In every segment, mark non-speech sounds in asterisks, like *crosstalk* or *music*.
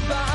bye.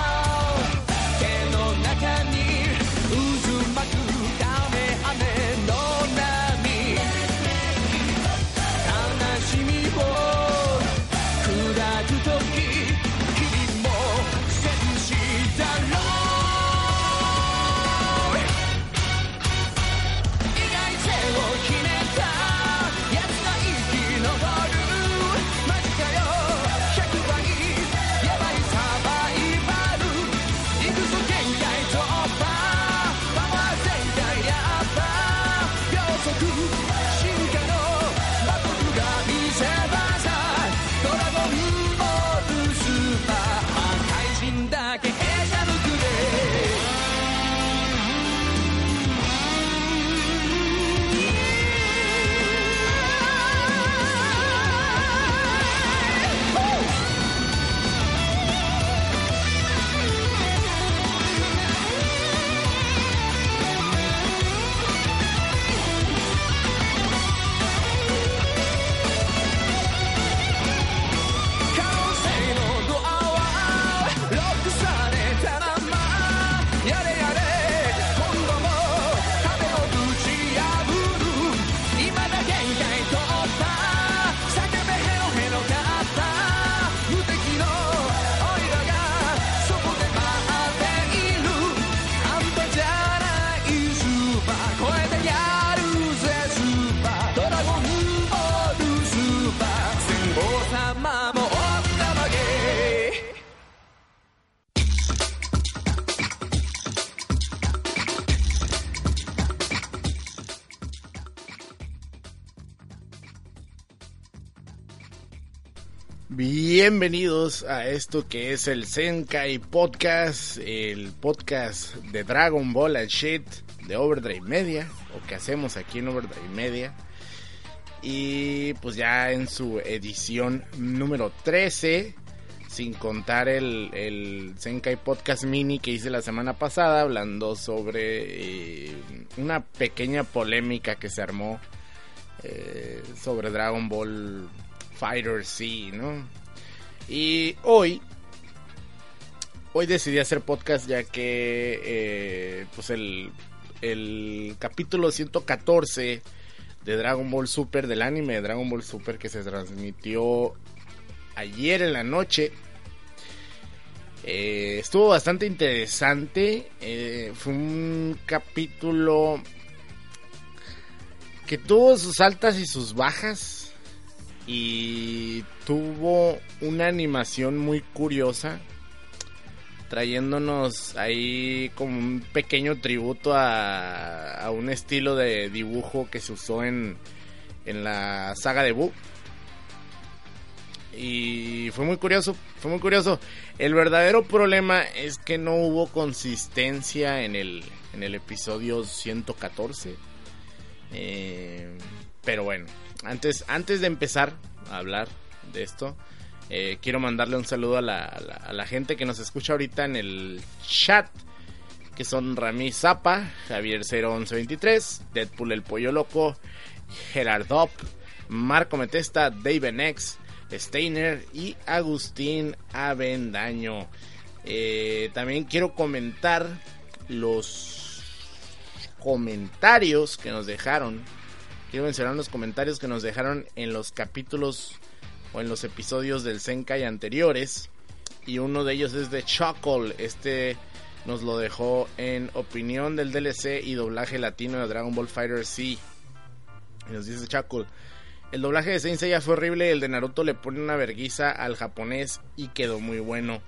Bienvenidos a esto que es el Senkai Podcast, el podcast de Dragon Ball and Shit de Overdrive Media, o que hacemos aquí en Overdrive Media. Y pues ya en su edición número 13, sin contar el, el Podcast Mini que hice la semana pasada, hablando sobre eh, una pequeña polémica que se armó eh, sobre Dragon Ball Fighter C, ¿no? Y hoy, hoy decidí hacer podcast ya que, eh, pues el, el capítulo 114 de Dragon Ball Super, del anime de Dragon Ball Super que se transmitió ayer en la noche. Eh, estuvo bastante interesante. Eh, fue un capítulo que tuvo sus altas y sus bajas y tuvo una animación muy curiosa trayéndonos ahí como un pequeño tributo a, un estilo de dibujo que se usó en, en la saga de Boo. Y fue muy curioso, fue muy curioso. El verdadero problema es que no hubo consistencia en el, en el episodio 114. Eh, pero bueno, antes, antes de empezar a hablar de esto, eh, quiero mandarle un saludo a la, gente que nos escucha ahorita en el chat. Que son Rami Zapa, Javier 01123, Deadpool el Pollo Loco, Gerardop, Marco Metesta, David Nex, Steiner y Agustín Avendaño. Eh, también quiero comentar los comentarios que nos dejaron quiero mencionar los comentarios que nos dejaron en los capítulos o en los episodios del Senkai anteriores. Y uno de ellos es de Chuckle. Este nos lo dejó en opinión del DLC y doblaje latino de Dragon Ball Fighter C. Nos dice Chuckle. El doblaje de Saint Seiya fue horrible. El de Naruto le pone una verguiza al japonés y quedó muy bueno.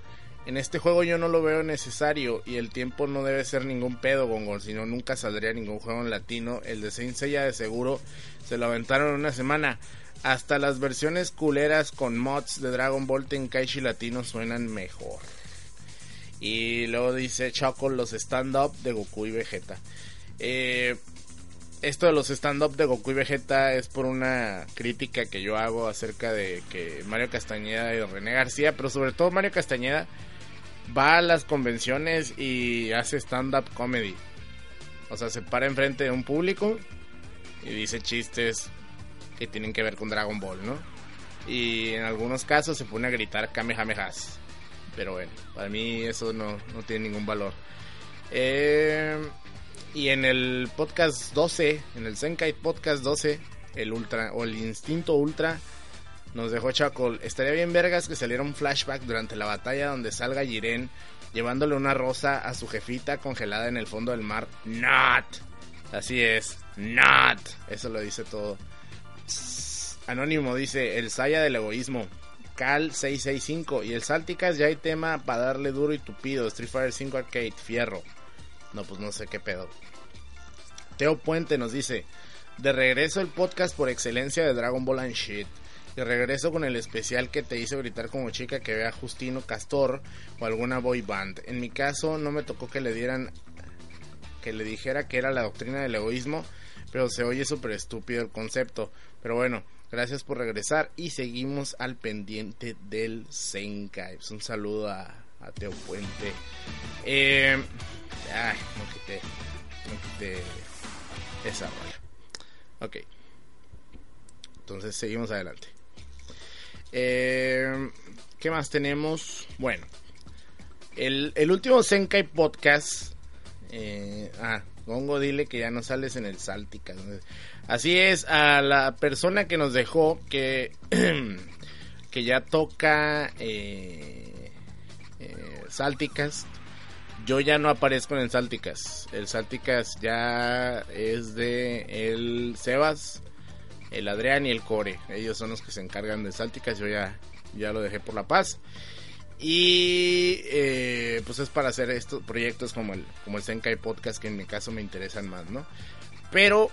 En este juego yo no lo veo necesario y el tiempo no debe ser ningún pedo, Gongol, si no nunca saldría ningún juego en latino. El de Saint Seiya de seguro se lo aventaron una semana. Hasta las versiones culeras con mods de Dragon Ball Tenkaichi latino suenan mejor. Y luego dice Choco los stand-up de Goku y Vegeta. Eh, esto de los stand-up de Goku y Vegeta es por una crítica que yo hago acerca de que Mario Castañeda y René García, pero sobre todo Mario Castañeda, va a las convenciones y hace stand-up comedy. O sea, se para enfrente de un público y dice chistes que tienen que ver con Dragon Ball, ¿no? Y en algunos casos se pone a gritar Kamehamehas. Pero bueno, para mí eso no, no tiene ningún valor. Eh, y en el podcast 12, en el Zenkai Podcast 12, el Ultra o el Instinto Ultra, nos dejó Chaco. Estaría bien vergas que saliera un flashback durante la batalla donde salga Jiren llevándole una rosa a su jefita congelada en el fondo del mar. Not. Así es. Not. Eso lo dice todo. Anónimo dice, el Saya del egoísmo. Cal 665 y el Salticas ya hay tema para darle duro y tupido. Street Fighter 5 Arcade, fierro. No, pues no sé qué pedo. Teo Puente nos dice, de regreso el podcast por excelencia de Dragon Ball and Shit. De regreso con el especial que te hizo gritar como chica que vea Justino Castor o alguna boy band. En mi caso no me tocó que le dieran que le dijera que era la doctrina del egoísmo, pero se oye súper estúpido el concepto. Pero bueno, gracias por regresar y seguimos al pendiente del Senkai. Pues un saludo a, Teo Puente. Eh, ay, no quité, no quité esa Ok. Entonces seguimos adelante. Eh, ¿Qué más tenemos? Bueno, el, último Senkai Podcast. Eh, ah, Gongo, dile que ya no sales en el Saltica. Así es, a la persona que nos dejó que, *clears throat* que ya toca eh, eh, Salticas. Yo ya no aparezco en el Salticas. El Salticas ya es de el Sebas el Adrián y el Core. Ellos son los que se encargan de Sálticas. Yo ya, ya lo dejé por la paz. Y eh, pues es para hacer estos proyectos como el, como el Senkai Podcast, que en mi caso me interesan más, ¿no? Pero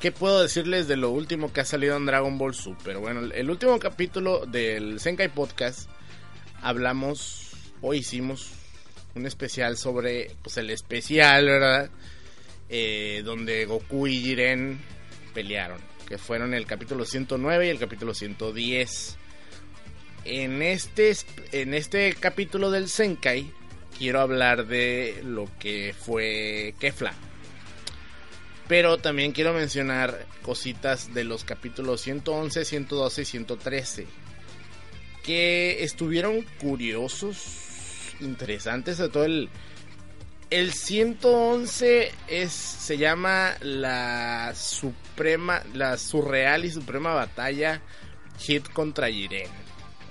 ¿Qué puedo decirles de lo último que ha salido en Dragon Ball Super? Bueno, el último capítulo del Senkai Podcast hablamos o hicimos un especial sobre pues el especial, ¿verdad? Eh, donde Goku y Jiren pelearon, que fueron el capítulo 109 y el capítulo 110. En este, en este capítulo del Senkai quiero hablar de lo que fue Kefla pero también quiero mencionar cositas de los capítulos 111, 112 y 113. Que estuvieron curiosos, interesantes. Sobre todo el, el 111 es, se llama la suprema, la surreal y suprema batalla Hit contra Jiren.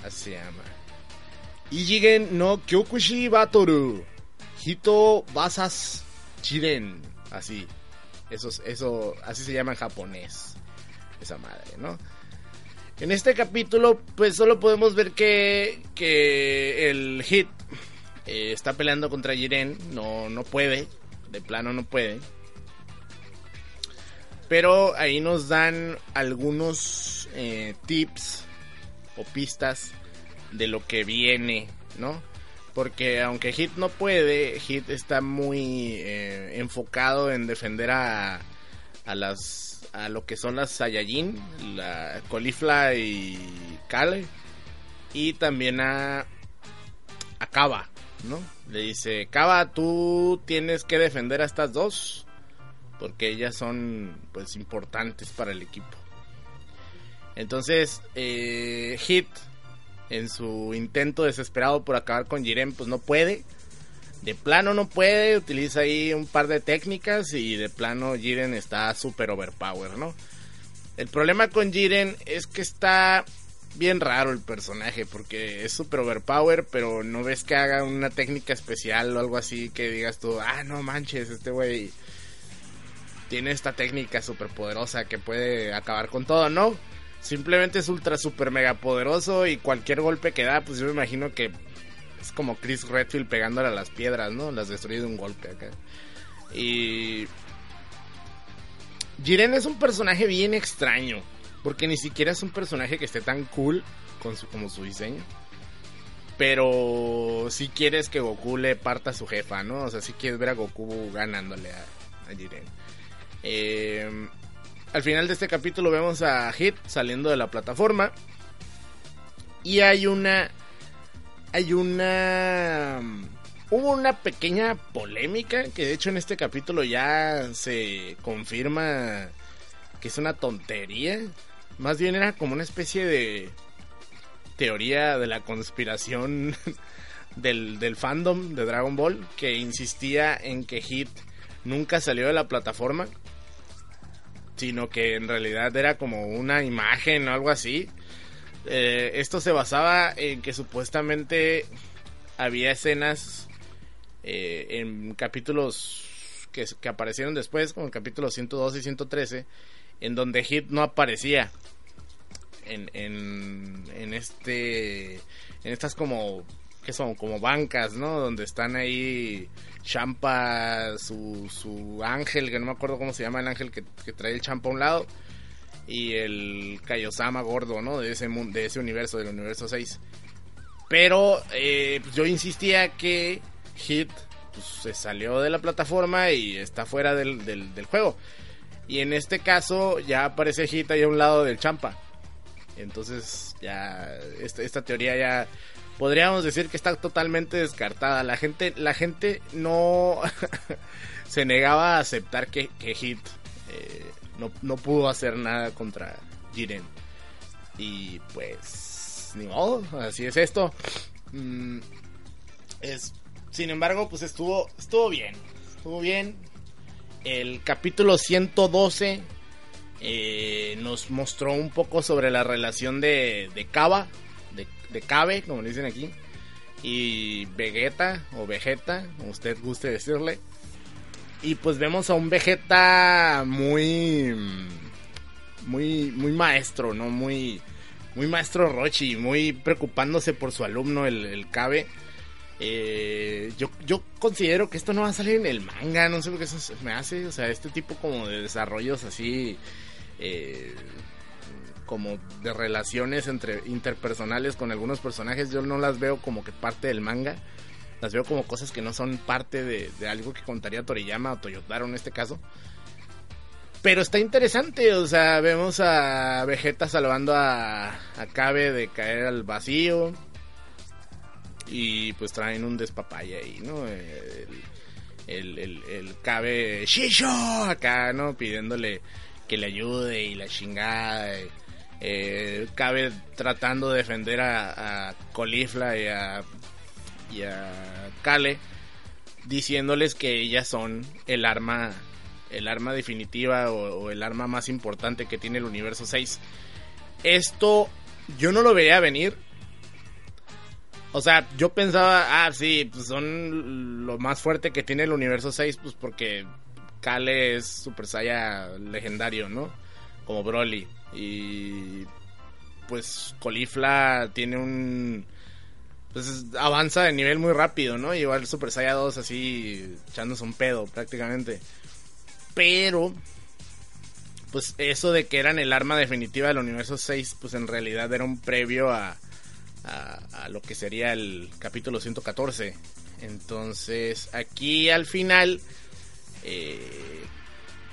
Así se llama. Ijigen no Kyokushi Batoru. Hito Basas Jiren. Así. Eso, eso, así se llama en japonés. Esa madre, ¿no? En este capítulo, pues solo podemos ver que, que el Hit eh, está peleando contra Jiren. No, no puede. De plano no puede. Pero ahí nos dan algunos eh, tips o pistas de lo que viene, ¿no? Porque aunque Hit no puede, Hit está muy eh, enfocado en defender a, a las a lo que son las Saiyajin, la Colifla y Kale. Y también a, a ¿no? Le dice, Kaba, tú tienes que defender a estas dos. Porque ellas son pues importantes para el equipo. Entonces, eh, Hit en su intento desesperado por acabar con Jiren, pues no puede. De plano no puede, utiliza ahí un par de técnicas y de plano Jiren está super overpower, ¿no? El problema con Jiren es que está bien raro el personaje porque es super overpower, pero no ves que haga una técnica especial o algo así que digas tú, ah, no manches, este güey tiene esta técnica super poderosa que puede acabar con todo, ¿no? Simplemente es ultra super mega poderoso y cualquier golpe que da, pues yo me imagino que es como Chris Redfield pegándole a las piedras, ¿no? Las destruye de un golpe acá. Y Jiren es un personaje bien extraño, porque ni siquiera es un personaje que esté tan cool con su, como su diseño. Pero si quieres que Goku le parta a su jefa, ¿no? O sea, si quieres ver a Goku ganándole a, a Jiren. Eh, al final de este capítulo vemos a Hit saliendo de la plataforma. Y hay una. Hay una. Hubo una pequeña polémica que de hecho en este capítulo ya se confirma que es una tontería. Más bien era como una especie de teoría de la conspiración *laughs* del, del fandom de Dragon Ball que insistía en que Hit nunca salió de la plataforma sino que en realidad era como una imagen o algo así. Eh, esto se basaba en que supuestamente había escenas eh, en capítulos que, aparecieron después, como el capítulo 112 y 113, en donde Hit no aparecía. En, en, este en estas como que son como bancas, ¿no? Donde están ahí Champa, su, su ángel, que no me acuerdo cómo se llama el ángel que, trae el Champa a un lado, y el Kaiosama gordo, ¿no? De ese, de ese universo, del universo 6. Pero eh, pues yo insistía que Hit pues, se salió de la plataforma y está fuera del, juego. Y en este caso ya aparece Hit ahí a un lado del Champa. Entonces ya esta, teoría ya podríamos decir que está totalmente descartada. La gente, la gente no *laughs* se negaba a aceptar que, Hit eh, no, pudo hacer nada contra Jiren. Y pues, ni modo, así es esto. Mm, es, sin embargo, pues estuvo, estuvo bien. Estuvo bien. El capítulo 112 eh, nos mostró un poco sobre la relación de, de Kaba de Cabe, como le dicen aquí, y Vegeta o Vegeta, como usted guste decirle. Y pues vemos a un Vegeta muy muy muy maestro, ¿no? Muy muy maestro Rochi, muy preocupándose por su alumno el, el Cabe. Eh, yo, yo considero que esto no va a salir en el manga, no sé por qué eso me hace, o sea, este tipo como de desarrollos así, eh, como de relaciones entre interpersonales con algunos personajes, yo no las veo como que parte del manga, las veo como cosas que no son parte de, de algo que contaría Toriyama o Toyotaro en este caso. Pero está interesante, o sea, vemos a Vegeta salvando a, a Cabe de caer al vacío. Y pues traen un despapalle ahí, ¿no? El, el, el, Cabe Shisho acá, ¿no? Pidiéndole que le ayude y la chingada. Eh, Cabe tratando de defender a, a Colifla y a, y a Kale. Diciéndoles que ellas son el arma el arma definitiva o, o, el arma más importante que tiene el universo 6. Esto yo no lo veía venir. O sea, yo pensaba, ah, sí, pues son lo más fuerte que tiene el universo 6, pues porque Kale es Super Saiyan legendario, ¿no? Como Broly. Y pues Colifla tiene un... Pues avanza de nivel muy rápido, ¿no? Igual Super Saiyan 2 así echándose un pedo prácticamente. Pero, pues eso de que eran el arma definitiva del universo 6, pues en realidad era un previo a, a, lo que sería el capítulo 114. Entonces, aquí al final, eh,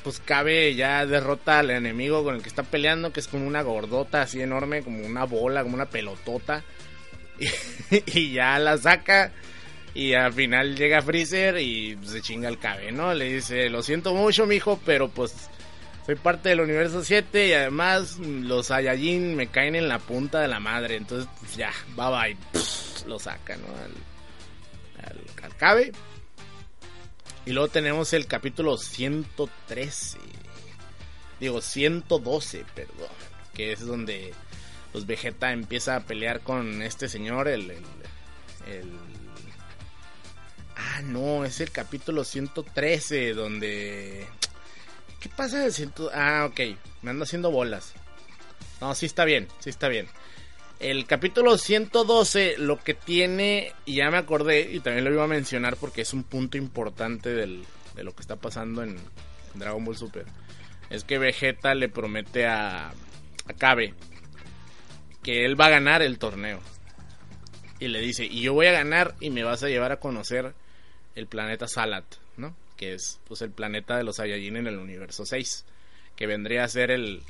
pues cabe ya derrota al enemigo con el que está peleando, que es como una gordota así enorme, como una bola, como una pelotota. Y, *laughs* y ya la saca y al final llega Freezer y se chinga el cabe, ¿no? Le dice, lo siento mucho, mijo, pero pues soy parte del universo 7 y además los Saiyajin me caen en la punta de la madre. Entonces, pues ya, bye bye. Pff, lo saca, ¿no? Al, al, al cabe. Y luego tenemos el capítulo 113. Digo, 112, perdón. Que es donde pues Vegeta empieza a pelear con este señor, el, el, el Ah, no, es el capítulo 113 donde... ¿Qué pasa ciento... Ah, ok, me ando haciendo bolas. No, sí está bien, sí está bien. El capítulo 112 lo que tiene, y ya me acordé, y también lo iba a mencionar porque es un punto importante del, de lo que está pasando en, Dragon Ball Super, es que Vegeta le promete a, a Kabe que él va a ganar el torneo. Y le dice, y yo voy a ganar y me vas a llevar a conocer el planeta Salat. Que es pues el planeta de los Saiyajin en el universo 6, que vendría a ser el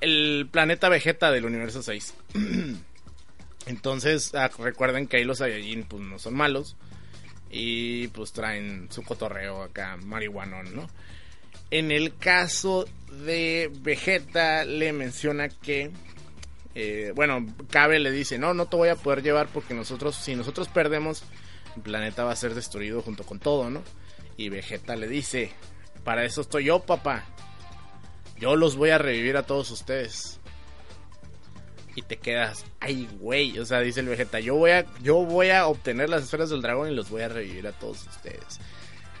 el planeta Vegeta del universo 6. *clears throat* Entonces, ah, recuerden que ahí los Saiyajin pues no son malos y pues traen su cotorreo acá marihuanón, ¿no? En el caso de Vegeta le menciona que eh, bueno, Cabe le dice, "No, no te voy a poder llevar porque nosotros si nosotros perdemos el planeta va a ser destruido junto con todo, ¿no? Y Vegeta le dice, para eso estoy yo, papá. Yo los voy a revivir a todos ustedes. Y te quedas, ay, güey, o sea, dice el Vegeta, yo voy a yo voy a obtener las esferas del dragón y los voy a revivir a todos ustedes.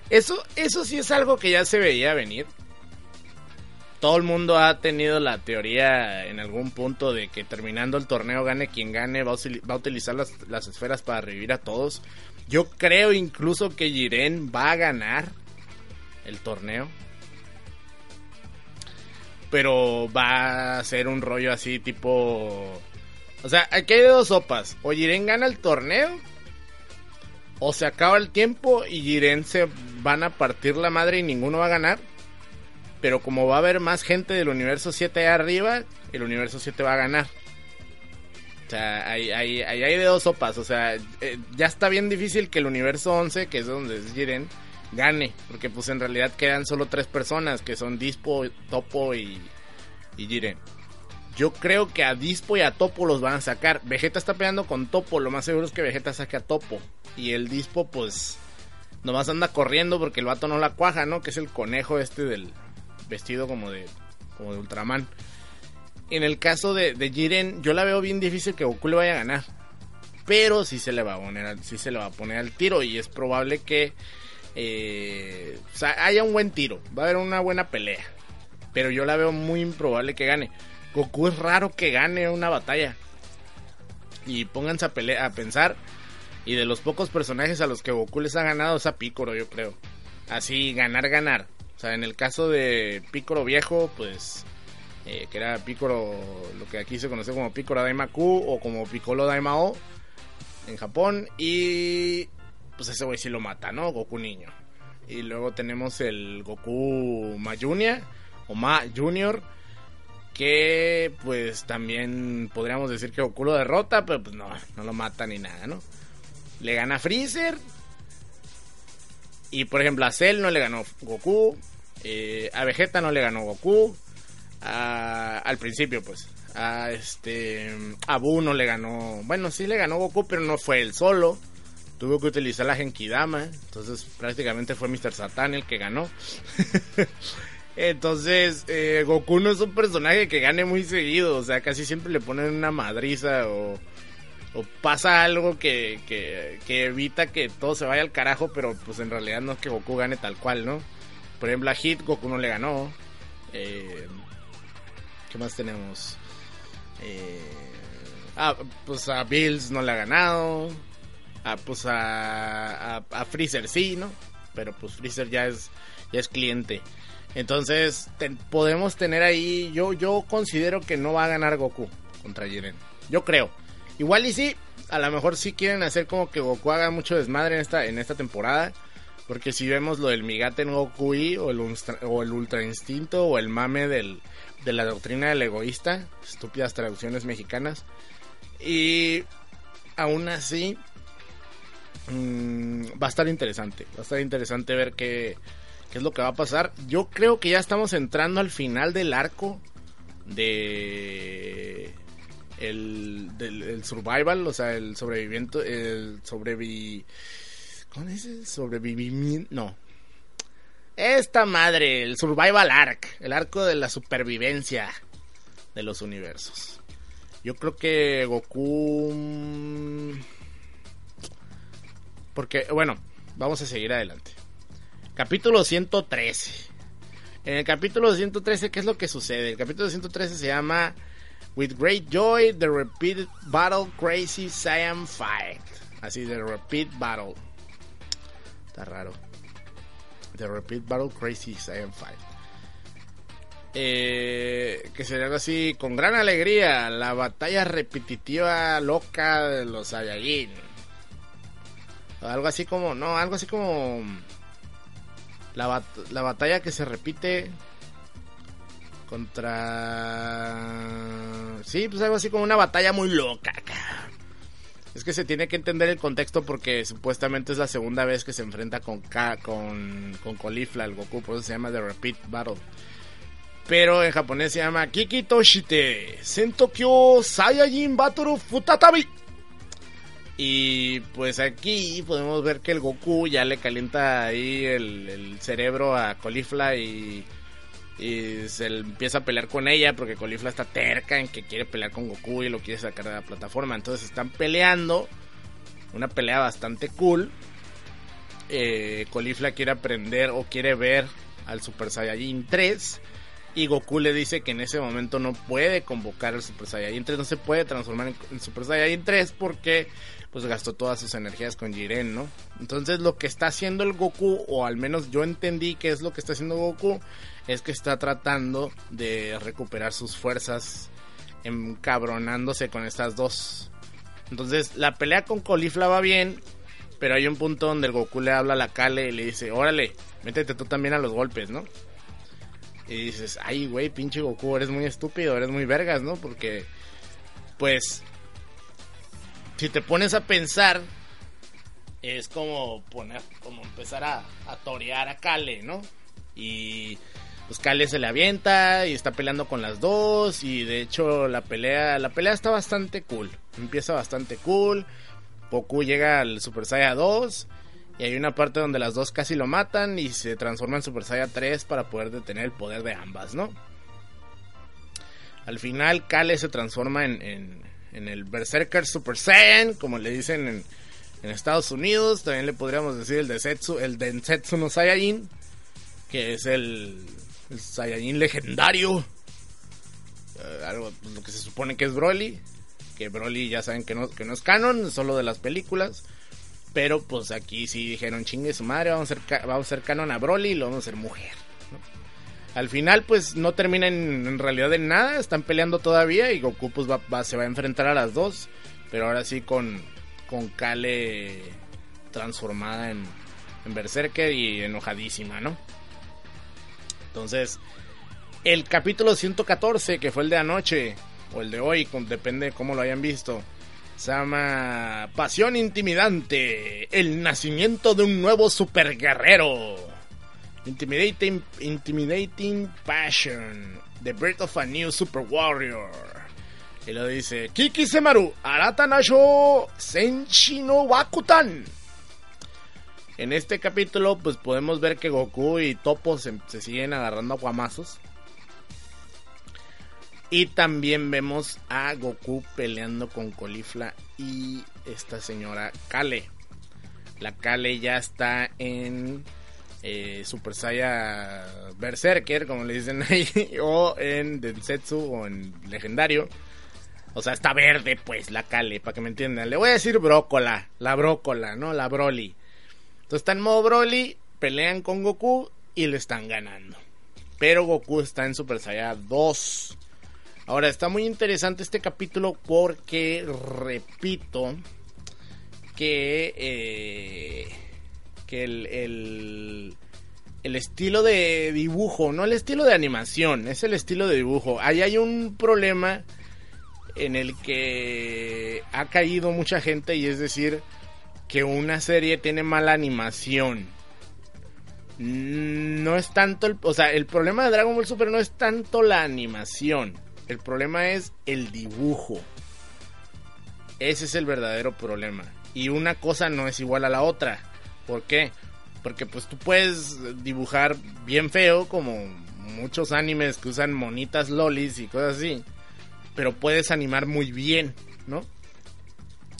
Eso eso sí es algo que ya se veía venir. Todo el mundo ha tenido la teoría en algún punto de que terminando el torneo gane quien gane, va a, va a utilizar las, las esferas para revivir a todos. Yo creo incluso que Jiren va a ganar el torneo. Pero va a ser un rollo así tipo... O sea, aquí hay dos sopas. O Jiren gana el torneo. O se acaba el tiempo y Jiren se van a partir la madre y ninguno va a ganar. Pero como va a haber más gente del universo 7 ahí arriba, el universo 7 va a ganar. O sea, ahí hay, hay, hay, de dos sopas. O sea, eh, ya está bien difícil que el universo 11, que es donde es Jiren, gane. Porque pues en realidad quedan solo tres personas, que son Dispo, Topo y, y Jiren. Yo creo que a Dispo y a Topo los van a sacar. Vegeta está peleando con Topo. Lo más seguro es que Vegeta saque a Topo. Y el Dispo, pues, nomás anda corriendo porque el vato no la cuaja, ¿no? Que es el conejo este del vestido como de, como de Ultraman en el caso de, de, Jiren, yo la veo bien difícil que Goku le vaya a ganar. Pero sí se le va a poner, sí se le va a poner al tiro. Y es probable que eh, haya un buen tiro. Va a haber una buena pelea. Pero yo la veo muy improbable que gane. Goku es raro que gane una batalla. Y pónganse a, a pensar. Y de los pocos personajes a los que Goku les ha ganado es a Piccolo, yo creo. Así, ganar, ganar. O sea, en el caso de Piccolo viejo, pues... Eh, que era Piccolo, lo que aquí se conoce como Piccolo Daimaku o como Piccolo Daimao en Japón. Y pues ese güey sí lo mata, ¿no? Goku niño. Y luego tenemos el Goku Mayunia o Ma Junior que pues también podríamos decir que Goku lo derrota, pero pues no, no lo mata ni nada, ¿no? Le gana Freezer. Y por ejemplo a Cell no le ganó Goku. Eh, a Vegeta no le ganó Goku. Al principio pues. A este. A Buu no le ganó. Bueno, sí le ganó Goku, pero no fue él solo. Tuvo que utilizar la Genkidama. Entonces prácticamente fue Mr. Satan el que ganó. *laughs* Entonces, eh, Goku no es un personaje que gane muy seguido. O sea, casi siempre le ponen una madriza o, pasa algo que, que, evita que todo se vaya al carajo. Pero pues en realidad no es que Goku gane tal cual, ¿no? Por ejemplo, a Hit Goku no le ganó. Eh, ¿Qué más tenemos? Eh, ah, pues a Bills no le ha ganado. Ah, pues a, a, Freezer sí, ¿no? Pero pues Freezer ya es, ya es cliente. Entonces, podemos tener ahí. Yo, yo considero que no va a ganar Goku contra Jiren. Yo creo. Igual y sí, a lo mejor sí quieren hacer como que Goku haga mucho desmadre en esta, en esta temporada. Porque si vemos lo del Migaten Goku I, o el, o el Ultra Instinto, o el mame del, de la doctrina del egoísta, estúpidas traducciones mexicanas. Y aún así, mm, va a estar interesante. Va a estar interesante ver qué, qué es lo que va a pasar. Yo creo que ya estamos entrando al final del arco de el del survival, o sea, el sobrevivimiento, el sobrevi ¿Cómo sobrevivimiento? No. Esta madre, el survival arc, el arco de la supervivencia de los universos. Yo creo que Goku mm, porque bueno, vamos a seguir adelante. Capítulo 113. En el capítulo 113, ¿qué es lo que sucede? El capítulo 113 se llama With Great Joy, The Repeat Battle Crazy Saiyan Fight. Así, The Repeat Battle. Está raro. The Repeat Battle Crazy Saiyan Fight. Eh, que sería algo así, con gran alegría, la batalla repetitiva loca de los Saiyajin. Algo así como, no, algo así como la, la batalla que se repite contra... Sí, pues algo así como una batalla muy loca. Es que se tiene que entender el contexto porque supuestamente es la segunda vez que se enfrenta con K, con, con Colifla, el Goku, por eso se llama The Repeat Battle. Pero en japonés se llama Kiki Toshite Sentokyo Saiyajin Battle Futatabi. Y pues aquí podemos ver que el Goku ya le calienta ahí el, cerebro a Colifla y, se empieza a pelear con ella porque Colifla está terca en que quiere pelear con Goku y lo quiere sacar de la plataforma. Entonces están peleando, una pelea bastante cool. Eh, Colifla quiere aprender o quiere ver al Super Saiyajin 3. Y Goku le dice que en ese momento no puede convocar al Super Saiyajin 3, no se puede transformar en Super Saiyajin 3 porque pues gastó todas sus energías con Jiren, ¿no? Entonces lo que está haciendo el Goku, o al menos yo entendí que es lo que está haciendo Goku, es que está tratando de recuperar sus fuerzas encabronándose con estas dos. Entonces la pelea con Colifla va bien, pero hay un punto donde el Goku le habla a la Kale y le dice, órale, métete tú también a los golpes, ¿no? Y dices, ay, güey, pinche Goku, eres muy estúpido, eres muy vergas, ¿no? Porque, pues, si te pones a pensar, es como poner, como empezar a, torear a Kale, ¿no? Y pues Kale se le avienta y está peleando con las dos y de hecho la pelea, la pelea está bastante cool, empieza bastante cool. Goku llega al Super Saiyan 2 y hay una parte donde las dos casi lo matan y se transforma en Super Saiyan 3 para poder detener el poder de ambas, ¿no? Al final Kale se transforma en, en el Berserker Super Saiyan, como le dicen en, Estados Unidos. También le podríamos decir el Densetsu, el Densetsu no Saiyajin, que es el Saiyajin legendario. Eh, algo, pues, lo que se supone que es Broly. Que Broly ya saben que no, que no es canon, solo de las películas. Pero pues aquí sí dijeron, chingue su madre, vamos a hacer, vamos a hacer canon a Broly y lo vamos a hacer mujer. Al final pues no terminan en, realidad en nada, están peleando todavía y Goku pues va, se va a enfrentar a las dos. Pero ahora sí con, con Kale transformada en, en Berserker y enojadísima, ¿no? Entonces, el capítulo 114, que fue el de anoche, o el de hoy, depende de cómo lo hayan visto, se llama Pasión Intimidante, el nacimiento de un nuevo super guerrero. Intimidating, intimidating Passion, The Birth of a New Super Warrior. Y lo dice Kiki Semaru, Arata Nasho Senshi no Bakutan. En este capítulo, pues podemos ver que Goku y Topo se, siguen agarrando a guamazos. Y también vemos a Goku peleando con Colifla y esta señora Kale. La Kale ya está en eh, Super Saiyan Berserker, como le dicen ahí, *laughs* o en Densetsu o en Legendario. O sea, está verde, pues, la Kale, para que me entiendan. Le voy a decir brócola, la brócola, ¿no? La Broly. Entonces está en modo Broly, pelean con Goku y le están ganando. Pero Goku está en Super Saiyan 2. Ahora está muy interesante este capítulo porque, repito, que, eh, que el, el, el, estilo de dibujo, no el estilo de animación, es el estilo de dibujo. Ahí hay un problema en el que ha caído mucha gente y es decir, que una serie tiene mala animación. No es tanto el, o sea, el problema de Dragon Ball Super no es tanto la animación. El problema es el dibujo. Ese es el verdadero problema. Y una cosa no es igual a la otra. ¿Por qué? Porque pues tú puedes dibujar bien feo como muchos animes que usan monitas lolis y cosas así. Pero puedes animar muy bien, ¿no?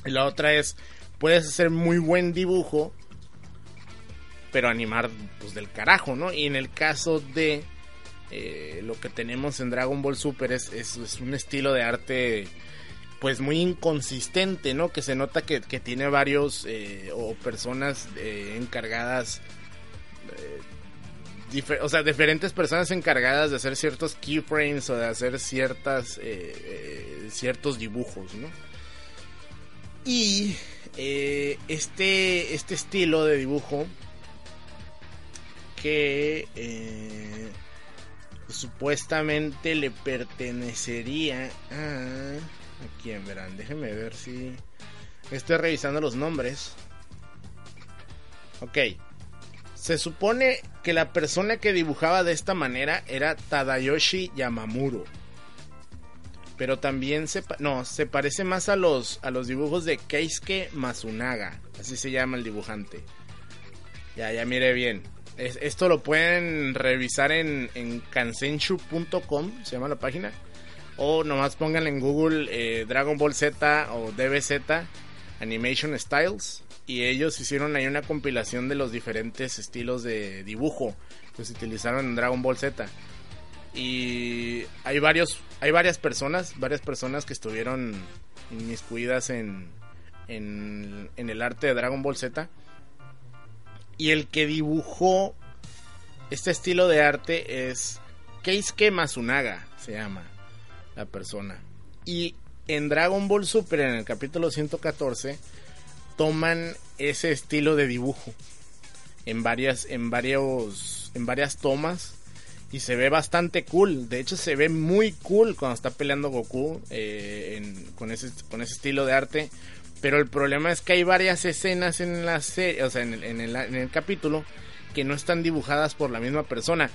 Y la otra es puedes hacer muy buen dibujo, pero animar pues del carajo, ¿no? Y en el caso de eh, lo que tenemos en Dragon Ball Super es, un estilo de arte pues muy inconsistente, ¿no? Que se nota que, tiene varios eh, o personas eh, encargadas, o sea, diferentes personas encargadas de hacer ciertos keyframes o de hacer ciertas, ciertos dibujos, ¿no? Y eh, este, este estilo de dibujo que eh, supuestamente le pertenecería a... ¿A quién verán? Déjenme ver si... Estoy revisando los nombres. Ok. Se supone que la persona que dibujaba de esta manera era Tadayoshi Yamamuro pero también se no se parece más a los a los dibujos de Keisuke Masunaga así se llama el dibujante. Ya ya mire bien. Esto lo pueden revisar en, en kansenshu.com se llama la página. O nomás pongan en Google eh, Dragon Ball Z o DBZ Animation Styles y ellos hicieron ahí una compilación de los diferentes estilos de dibujo que se utilizaron en Dragon Ball Z. Y hay varios hay varias personas varias personas que estuvieron inmiscuidas en, en en el arte de Dragon Ball Z. Y el que dibujó este estilo de arte es Keisuke Masunaga se llama la persona. Y en Dragon Ball Super en el capítulo 114 toman ese estilo de dibujo en varias en varios en varias tomas y se ve bastante cool. De hecho, se ve muy cool cuando está peleando Goku eh, con, ese, con ese estilo de arte. Pero el problema es que hay varias escenas en la serie, o sea, en el, en el, capítulo, que no están dibujadas por la misma persona.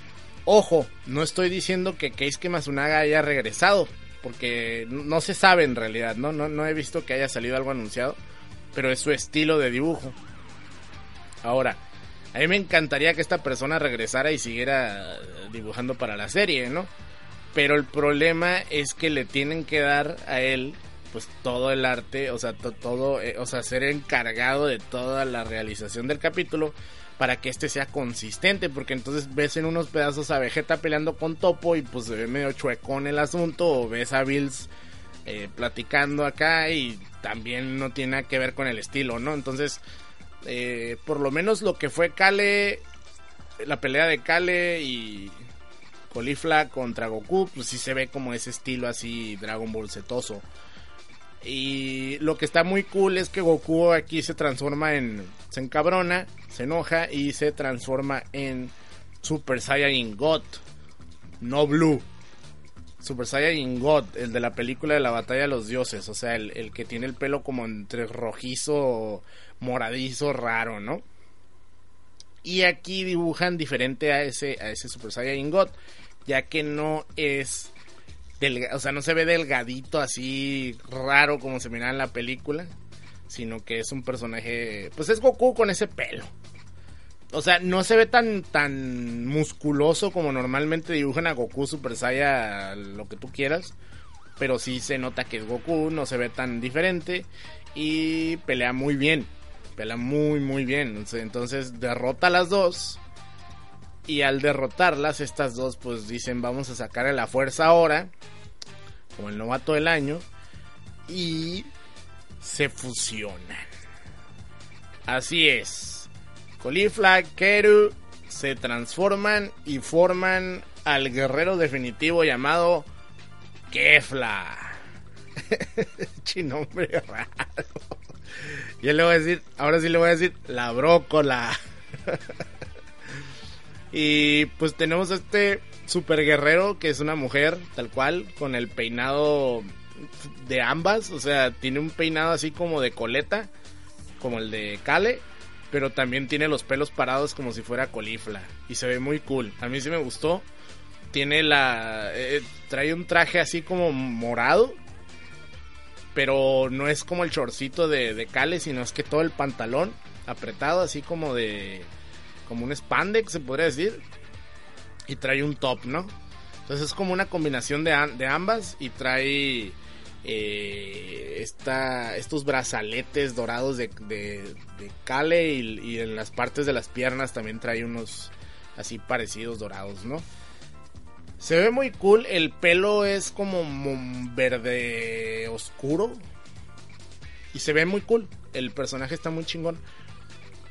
Ojo, no estoy diciendo que Keisuke Masunaga haya regresado, porque no se sabe en realidad, ¿no? No, no he visto que haya salido algo anunciado, pero es su estilo de dibujo. Ahora, a mí me encantaría que esta persona regresara y siguiera dibujando para la serie, ¿no? Pero el problema es que le tienen que dar a él pues todo el arte, o sea, todo, eh, o sea, ser encargado de toda la realización del capítulo para que este sea consistente, porque entonces ves en unos pedazos a Vegeta peleando con Topo y pues se ve medio chuecón el asunto, o ves a Bills eh, platicando acá y también no tiene nada que ver con el estilo, ¿no? Entonces Eh, por lo menos lo que fue Kale, la pelea de Kale y Colifla contra Goku, pues sí se ve como ese estilo así Dragon Ball setoso. Y lo que está muy cool es que Goku aquí se transforma en. Se encabrona, se enoja y se transforma en Super Saiyan God. No Blue. Super Saiyan God, el de la película de la batalla de los dioses. O sea, el, que tiene el pelo como entre rojizo, moradizo, raro, ¿no? Y aquí dibujan diferente a ese, a ese Super Saiyan God. Ya que no es o sea, no se ve delgadito así raro como se mira en la película, sino que es un personaje, pues es Goku con ese pelo. O sea, no se ve tan tan musculoso como normalmente dibujan a Goku Super Saiyan, lo que tú quieras, pero sí se nota que es Goku, no se ve tan diferente y pelea muy bien. Pelea muy muy bien, entonces derrota a las dos. Y al derrotarlas, estas dos pues dicen vamos a sacar a la fuerza ahora como el novato del año y se fusionan. Así es. Caulifla, Keru se transforman y forman al guerrero definitivo llamado Kefla. *laughs* Chinombre raro. Yo le voy a decir, ahora sí le voy a decir la brócola. *laughs* y pues tenemos este super guerrero, que es una mujer, tal cual, con el peinado de ambas. O sea, tiene un peinado así como de coleta, como el de Kale, pero también tiene los pelos parados como si fuera colifla. Y se ve muy cool. A mí sí me gustó. Tiene la. Eh, trae un traje así como morado. Pero no es como el chorcito de, de Kale, sino es que todo el pantalón apretado, así como de. como un spandex, se podría decir y trae un top, ¿no? Entonces es como una combinación de, de ambas y trae eh, estos brazaletes dorados de, de, Kale y, en las partes de las piernas también trae unos así parecidos dorados, ¿no? Se ve muy cool, el pelo es como verde oscuro y se ve muy cool, el personaje está muy chingón.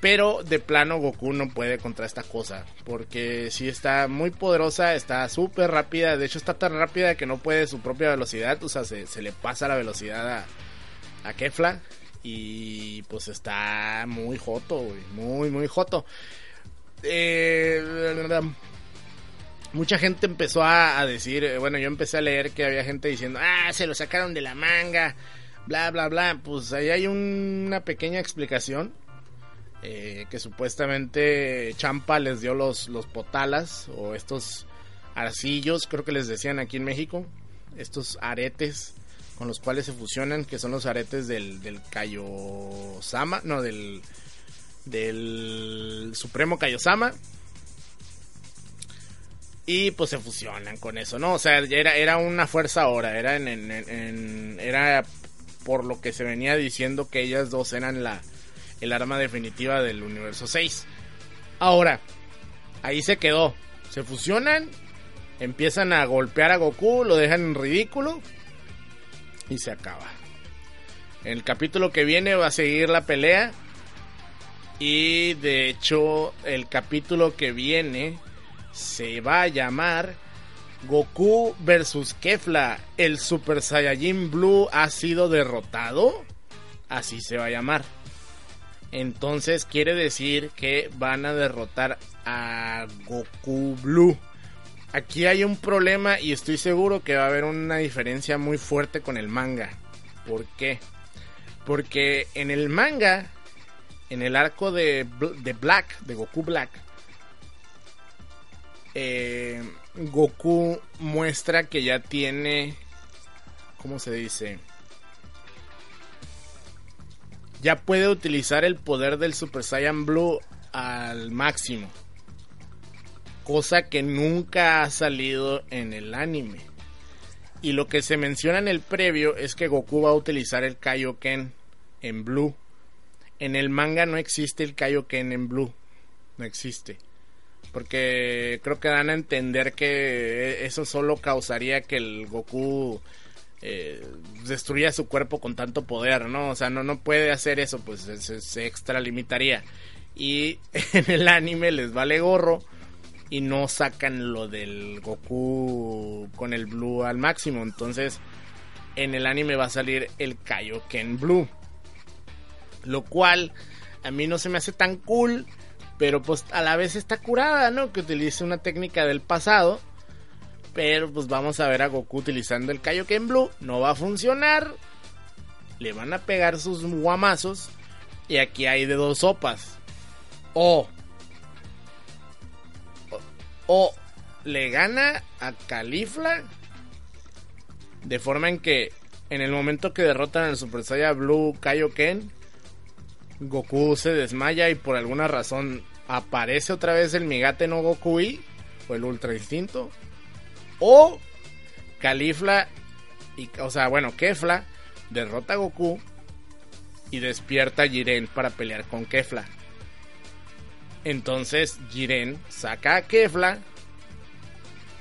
Pero de plano Goku no puede contra esta cosa. Porque si está muy poderosa, está súper rápida. De hecho está tan rápida que no puede su propia velocidad. O sea, se, le pasa la velocidad a, a Kefla. Y pues está muy joto, Muy, muy joto. Eh, mucha gente empezó a, decir, eh, bueno, yo empecé a leer que había gente diciendo, ah, se lo sacaron de la manga, bla, bla, bla. Pues ahí hay una pequeña explicación eh, que supuestamente Champa les dio los, los potalas o estos arcillos, creo que les decían aquí en México, estos aretes con los cuales se fusionan, que son los aretes del, del Kaiosama, no, del, del Supremo Kaiosama. Y pues se fusionan con eso, ¿no? O sea, era, era una fuerza ahora, era, en, era por lo que se venía diciendo que ellas dos eran la, el arma definitiva del universo 6. Ahora, ahí se quedó. Se fusionan, empiezan a golpear a Goku, lo dejan en ridículo y se acaba. En el capítulo que viene va a seguir la pelea. Y de hecho, el capítulo que viene se va a llamar Goku versus Kefla. ¿El Super Saiyajin Blue ha sido derrotado? Así se va a llamar. Entonces quiere decir que van a derrotar a Goku Blue. Aquí hay un problema y estoy seguro que va a haber una diferencia muy fuerte con el manga. ¿Por qué? Porque en el manga, en el arco de, Black, de Goku Black, eh, Goku muestra que ya tiene, ¿cómo se dice? ya puede utilizar el poder del Super Saiyan Blue al máximo. Cosa que nunca ha salido en el anime. Y lo que se menciona en el previo es que Goku va a utilizar el Kaioken en Blue. En el manga no existe el Kaioken en Blue. No existe. Porque creo que dan a entender que eso solo causaría que el Goku eh, destruya su cuerpo con tanto poder, ¿no? O sea, no, no puede hacer eso, pues se, se extralimitaría. Y *laughs* en el anime les vale gorro y no sacan lo del Goku con el Blue al máximo. Entonces, en el anime va a salir el Kaioken Blue. Lo cual a mí no se me hace tan cool, pero pues a la vez está curada, ¿no? Que utilice una técnica del pasado pero pues vamos a ver a Goku utilizando el Kaioken Blue. No va a funcionar. Le van a pegar sus guamazos. Y aquí hay de dos sopas. O. O, le gana a Califla. De forma en que en el momento que derrotan al Super Saiyan Blue Kaioken. Goku se desmaya y por alguna razón aparece otra vez el Migate no Goku o el Ultra Instinto o Califla, y, o sea, bueno, Kefla derrota a Goku y despierta a Jiren para pelear con Kefla. Entonces Jiren saca a Kefla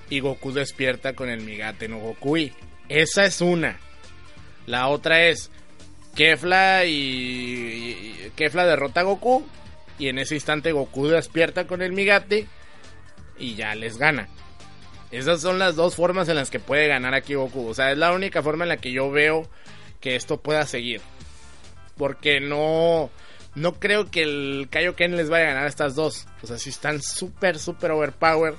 y Goku despierta con el Migate no Gokui. Esa es una. La otra es Kefla y, Kefla derrota a Goku y en ese instante Goku despierta con el Migate y ya les gana. Esas son las dos formas en las que puede ganar aquí Goku. O sea, es la única forma en la que yo veo que esto pueda seguir. Porque no, no creo que el Kaioken les vaya a ganar a estas dos. O sea, si están súper, súper overpower.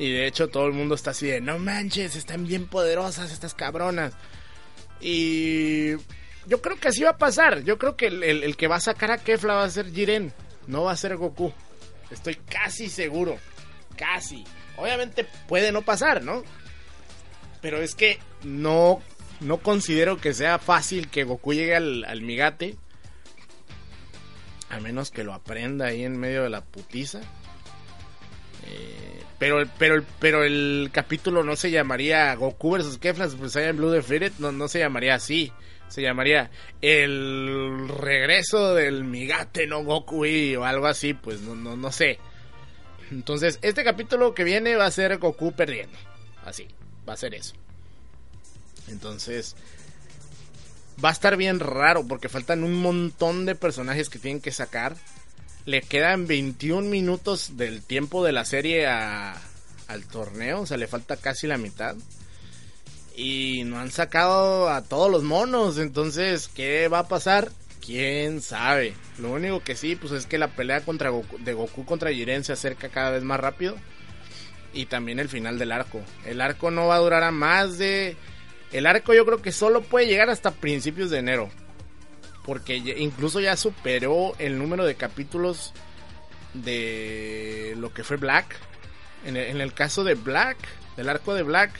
Y de hecho todo el mundo está así de, no manches, están bien poderosas estas cabronas. Y yo creo que así va a pasar. Yo creo que el, el que va a sacar a Kefla va a ser Jiren. No va a ser Goku. Estoy casi seguro. Casi. Obviamente puede no pasar, ¿no? Pero es que no, no considero que sea fácil que Goku llegue al, Migate. A menos que lo aprenda ahí en medio de la putiza. Eh, pero, pero, pero el capítulo no se llamaría Goku vs Kefla Super Saiyan Blue Defeated. No, no se llamaría así. Se llamaría El regreso del Migate no Goku o algo así. Pues no, no, no sé. Entonces, este capítulo que viene va a ser Goku perdiendo. Así, va a ser eso. Entonces, va a estar bien raro porque faltan un montón de personajes que tienen que sacar. Le quedan 21 minutos del tiempo de la serie al torneo, o sea, le falta casi la mitad. Y no han sacado a todos los monos, entonces, ¿qué va a pasar? quién sabe. Lo único que sí, pues es que la pelea contra de Goku contra Jiren se acerca cada vez más rápido. Y también el final del arco. El arco no va a durar a más de. El arco yo creo que solo puede llegar hasta principios de enero. Porque incluso ya superó el número de capítulos de lo que fue Black. En el, caso de Black, del arco de Black,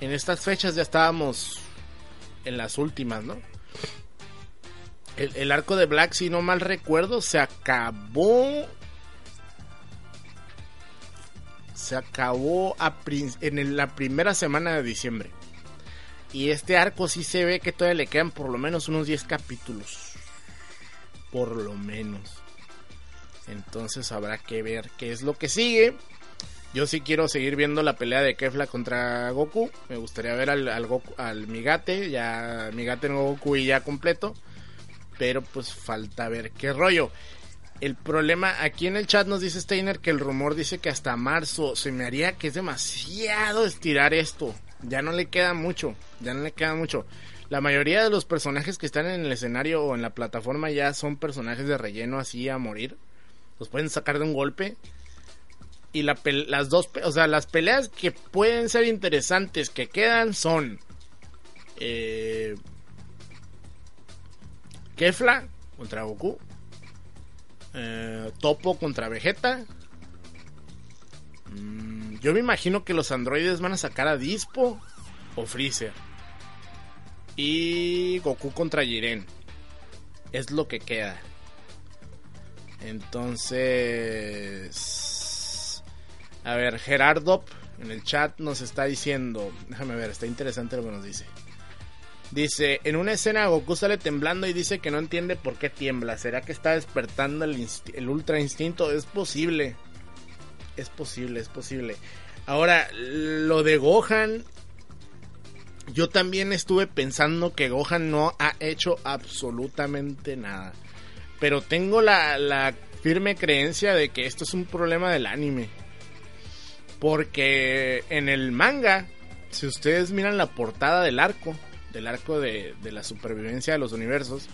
en estas fechas ya estábamos en las últimas, ¿no? el, arco de Black, si no mal recuerdo, se acabó. Se acabó en la primera semana de diciembre. Y este arco sí se ve que todavía le quedan por lo menos unos 10 capítulos. Por lo menos. Entonces habrá que ver qué es lo que sigue. Yo sí quiero seguir viendo la pelea de Kefla contra Goku. Me gustaría ver al, al, Goku, al Migate, ya Migate no Goku y ya completo pero pues falta ver qué rollo. El problema, aquí en el chat nos dice Steiner que el rumor dice que hasta marzo se me haría que es demasiado estirar esto. Ya no le queda mucho, ya no le queda mucho. La mayoría de los personajes que están en el escenario o en la plataforma ya son personajes de relleno así a morir. Los pueden sacar de un golpe. Y las dos, o sea, las peleas que pueden ser interesantes que quedan son eh, Kefla contra Goku. Eh, Topo contra Vegeta. Mm, yo me imagino que los androides van a sacar a Dispo o Freezer. Y Goku contra Jiren. Es lo que queda. Entonces... A ver, Gerardo en el chat nos está diciendo... Déjame ver, está interesante lo que nos dice. Dice, en una escena Goku sale temblando y dice que no entiende por qué tiembla. ¿Será que está despertando el, ultra instinto? Es posible. Es posible, es posible. Ahora, lo de Gohan... yo también estuve pensando que Gohan no ha hecho absolutamente nada. Pero tengo la, firme creencia de que esto es un problema del anime. Porque en el manga, si ustedes miran la portada del arco, del arco de la supervivencia de los universos,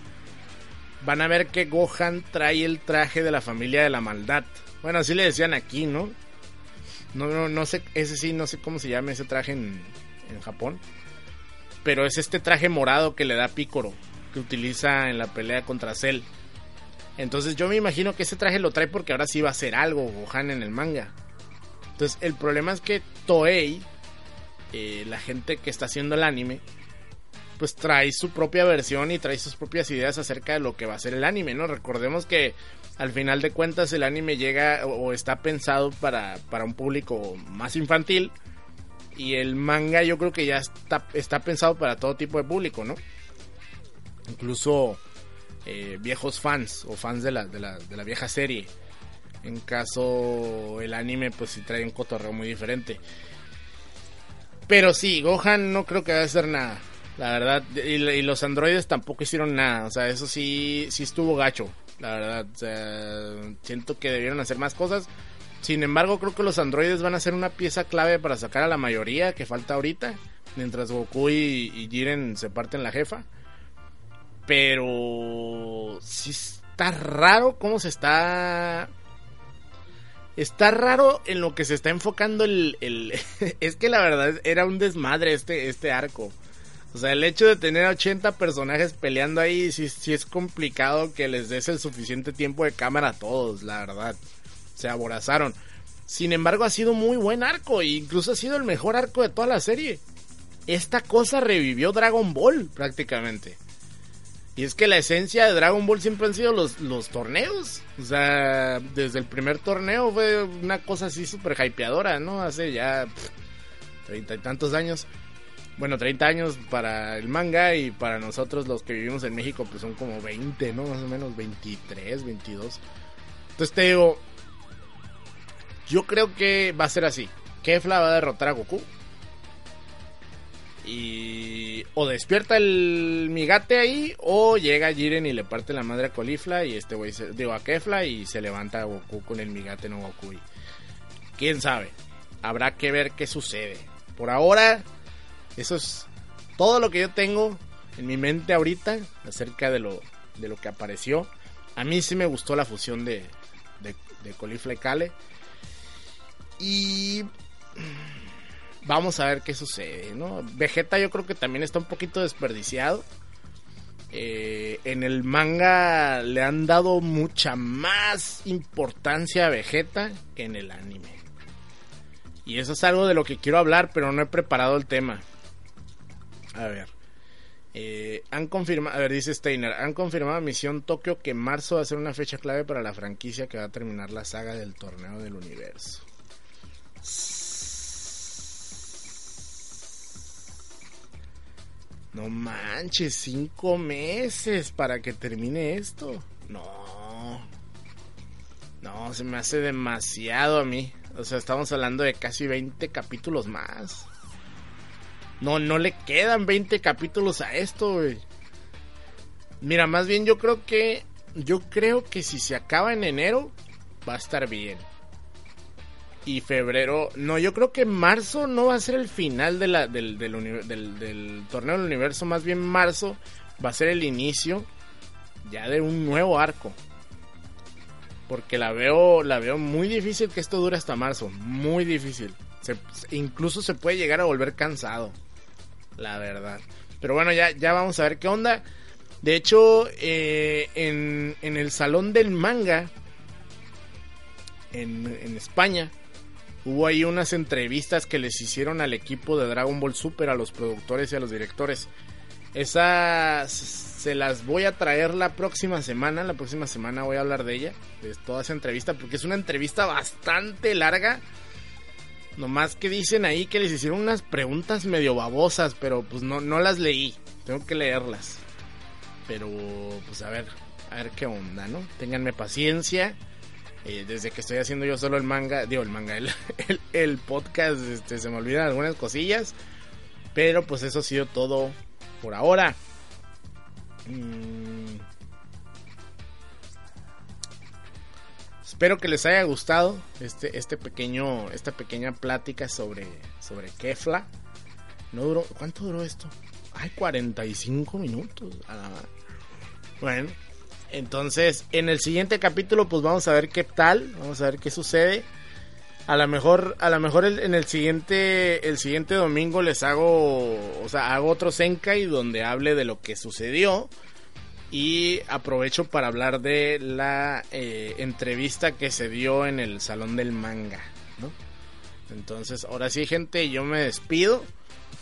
van a ver que Gohan trae el traje de la familia de la maldad. Bueno, así le decían aquí, ¿no? No, no, no sé, ese sí, no sé cómo se llama ese traje en, en Japón. Pero es este traje morado que le da Picoro, que utiliza en la pelea contra Cell. Entonces yo me imagino que ese traje lo trae porque ahora sí va a hacer algo Gohan en el manga. Entonces el problema es que Toei, eh, la gente que está haciendo el anime, pues trae su propia versión y trae sus propias ideas acerca de lo que va a ser el anime, ¿no? Recordemos que al final de cuentas el anime llega o, está pensado para, para un público más infantil y el manga yo creo que ya está, está pensado para todo tipo de público, ¿no? Incluso eh, viejos fans o fans de la, de, la, de la vieja serie. En caso el anime pues sí trae un cotorreo muy diferente. Pero sí, Gohan no creo que vaya a hacer nada. La verdad, y, los androides tampoco hicieron nada. O sea, eso sí, sí estuvo gacho. La verdad, o sea, siento que debieron hacer más cosas. Sin embargo, creo que los androides van a ser una pieza clave para sacar a la mayoría que falta ahorita. Mientras Goku y, y Jiren se parten la jefa. Pero sí está raro cómo se está... Está raro en lo que se está enfocando el... *laughs* es que la verdad era un desmadre este, este arco. O sea, el hecho de tener 80 personajes peleando ahí, sí, sí es complicado que les des el suficiente tiempo de cámara a todos, la verdad. Se aborazaron. Sin embargo, ha sido muy buen arco e incluso ha sido el mejor arco de toda la serie. Esta cosa revivió Dragon Ball prácticamente. Y es que la esencia de Dragon Ball siempre han sido los, los torneos. O sea, desde el primer torneo fue una cosa así súper hypeadora, ¿no? Hace ya treinta y tantos años. Bueno, 30 años para el manga y para nosotros los que vivimos en México pues son como 20, ¿no? Más o menos 23, 22. Entonces te digo, yo creo que va a ser así. Kefla va a derrotar a Goku y o despierta el migate ahí o llega Jiren y le parte la madre a Colifla y este güey digo a Kefla y se levanta a Goku con el migate no Goku. quién sabe. Habrá que ver qué sucede. Por ahora eso es todo lo que yo tengo en mi mente ahorita acerca de lo de lo que apareció. A mí sí me gustó la fusión de de, de Colifla y Kale. Y Vamos a ver qué sucede, ¿no? Vegeta yo creo que también está un poquito desperdiciado. Eh, en el manga le han dado mucha más importancia a Vegeta que en el anime. Y eso es algo de lo que quiero hablar, pero no he preparado el tema. A ver. Eh, han confirmado, a ver, dice Steiner, han confirmado Misión Tokio que marzo va a ser una fecha clave para la franquicia que va a terminar la saga del torneo del universo. No manches, cinco meses para que termine esto. No. No, se me hace demasiado a mí. O sea, estamos hablando de casi 20 capítulos más. No, no le quedan 20 capítulos a esto, güey. Mira, más bien yo creo que... Yo creo que si se acaba en enero, va a estar bien y febrero. No, yo creo que marzo no va a ser el final de la, del, del, torneo del universo. Más bien marzo va a ser el inicio ya de un nuevo arco. Porque la veo, la veo muy difícil que esto dure hasta marzo. Muy difícil. incluso se puede llegar a volver cansado. La verdad. Pero bueno, ya, ya vamos a ver qué onda. De hecho, eh, en, en, el salón del manga en, en España Hubo ahí unas entrevistas que les hicieron al equipo de Dragon Ball Super, a los productores y a los directores. Esas se las voy a traer la próxima semana. La próxima semana voy a hablar de ella, de toda esa entrevista, porque es una entrevista bastante larga. Nomás que dicen ahí que les hicieron unas preguntas medio babosas, pero pues no, no las leí. Tengo que leerlas. Pero pues a ver, a ver qué onda, ¿no? Ténganme paciencia. Eh, desde que estoy haciendo yo solo el manga, digo el manga, el, *laughs* el, podcast, este, se me olvidan algunas cosillas. Pero pues eso ha sido todo por ahora. Mm. Espero que les haya gustado este, este pequeño, esta pequeña plática sobre, sobre Kefla. No duró, ¿cuánto duró esto? Ay, 45 minutos. Bueno, entonces en el siguiente capítulo pues vamos a ver qué tal, vamos a ver qué sucede. A lo mejor, a lo mejor en el siguiente, el siguiente domingo les hago, o sea, hago otro Senkai donde hable de lo que sucedió y aprovecho para hablar de la eh, entrevista que se dio en el salón del manga, ¿no? Entonces, ahora sí, gente, yo me despido.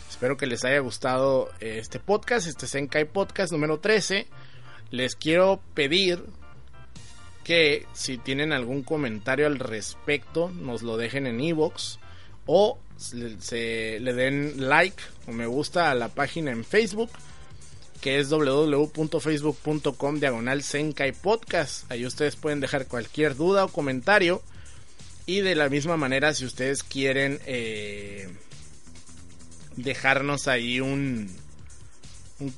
Espero que les haya gustado eh, este podcast, este Senkai Podcast número 13. Les quiero pedir que si tienen algún comentario al respecto, nos lo dejen en iVoox o se, le den like o me gusta a la página en Facebook que es www.facebook.com diagonal Senkai Podcast. Ahí ustedes pueden dejar cualquier duda o comentario. Y de la misma manera, si ustedes quieren eh, dejarnos ahí un,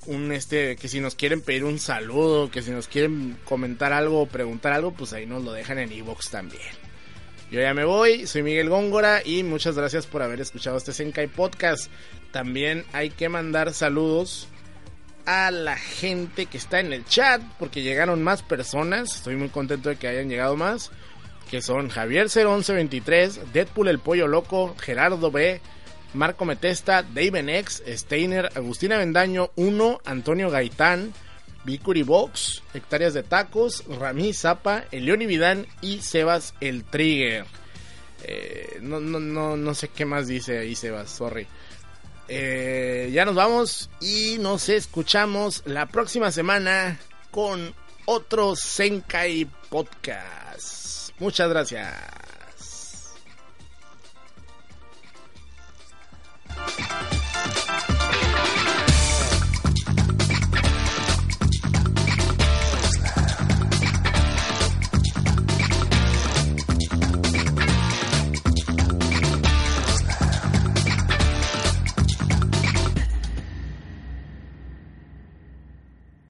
un, este, que si nos quieren pedir un saludo, que si nos quieren comentar algo o preguntar algo, pues ahí nos lo dejan en iVoox también. Yo ya me voy, soy Miguel Góngora y muchas gracias por haber escuchado este Senkai Podcast. También hay que mandar saludos a la gente que está en el chat, porque llegaron más personas, estoy muy contento de que hayan llegado más, que son Javier 01123, Deadpool el Pollo Loco, Gerardo B, Marco Metesta, David X, Steiner, Agustina Vendaño 1, Antonio Gaitán, Vicuri Box, Hectáreas de Tacos, Rami Zapa, Elioni Vidán y Sebas el Trigger. Eh, no, no, no, no sé qué más dice ahí Sebas, sorry. Eh, ya nos vamos y nos escuchamos la próxima semana con otro Senkai Podcast. Muchas gracias.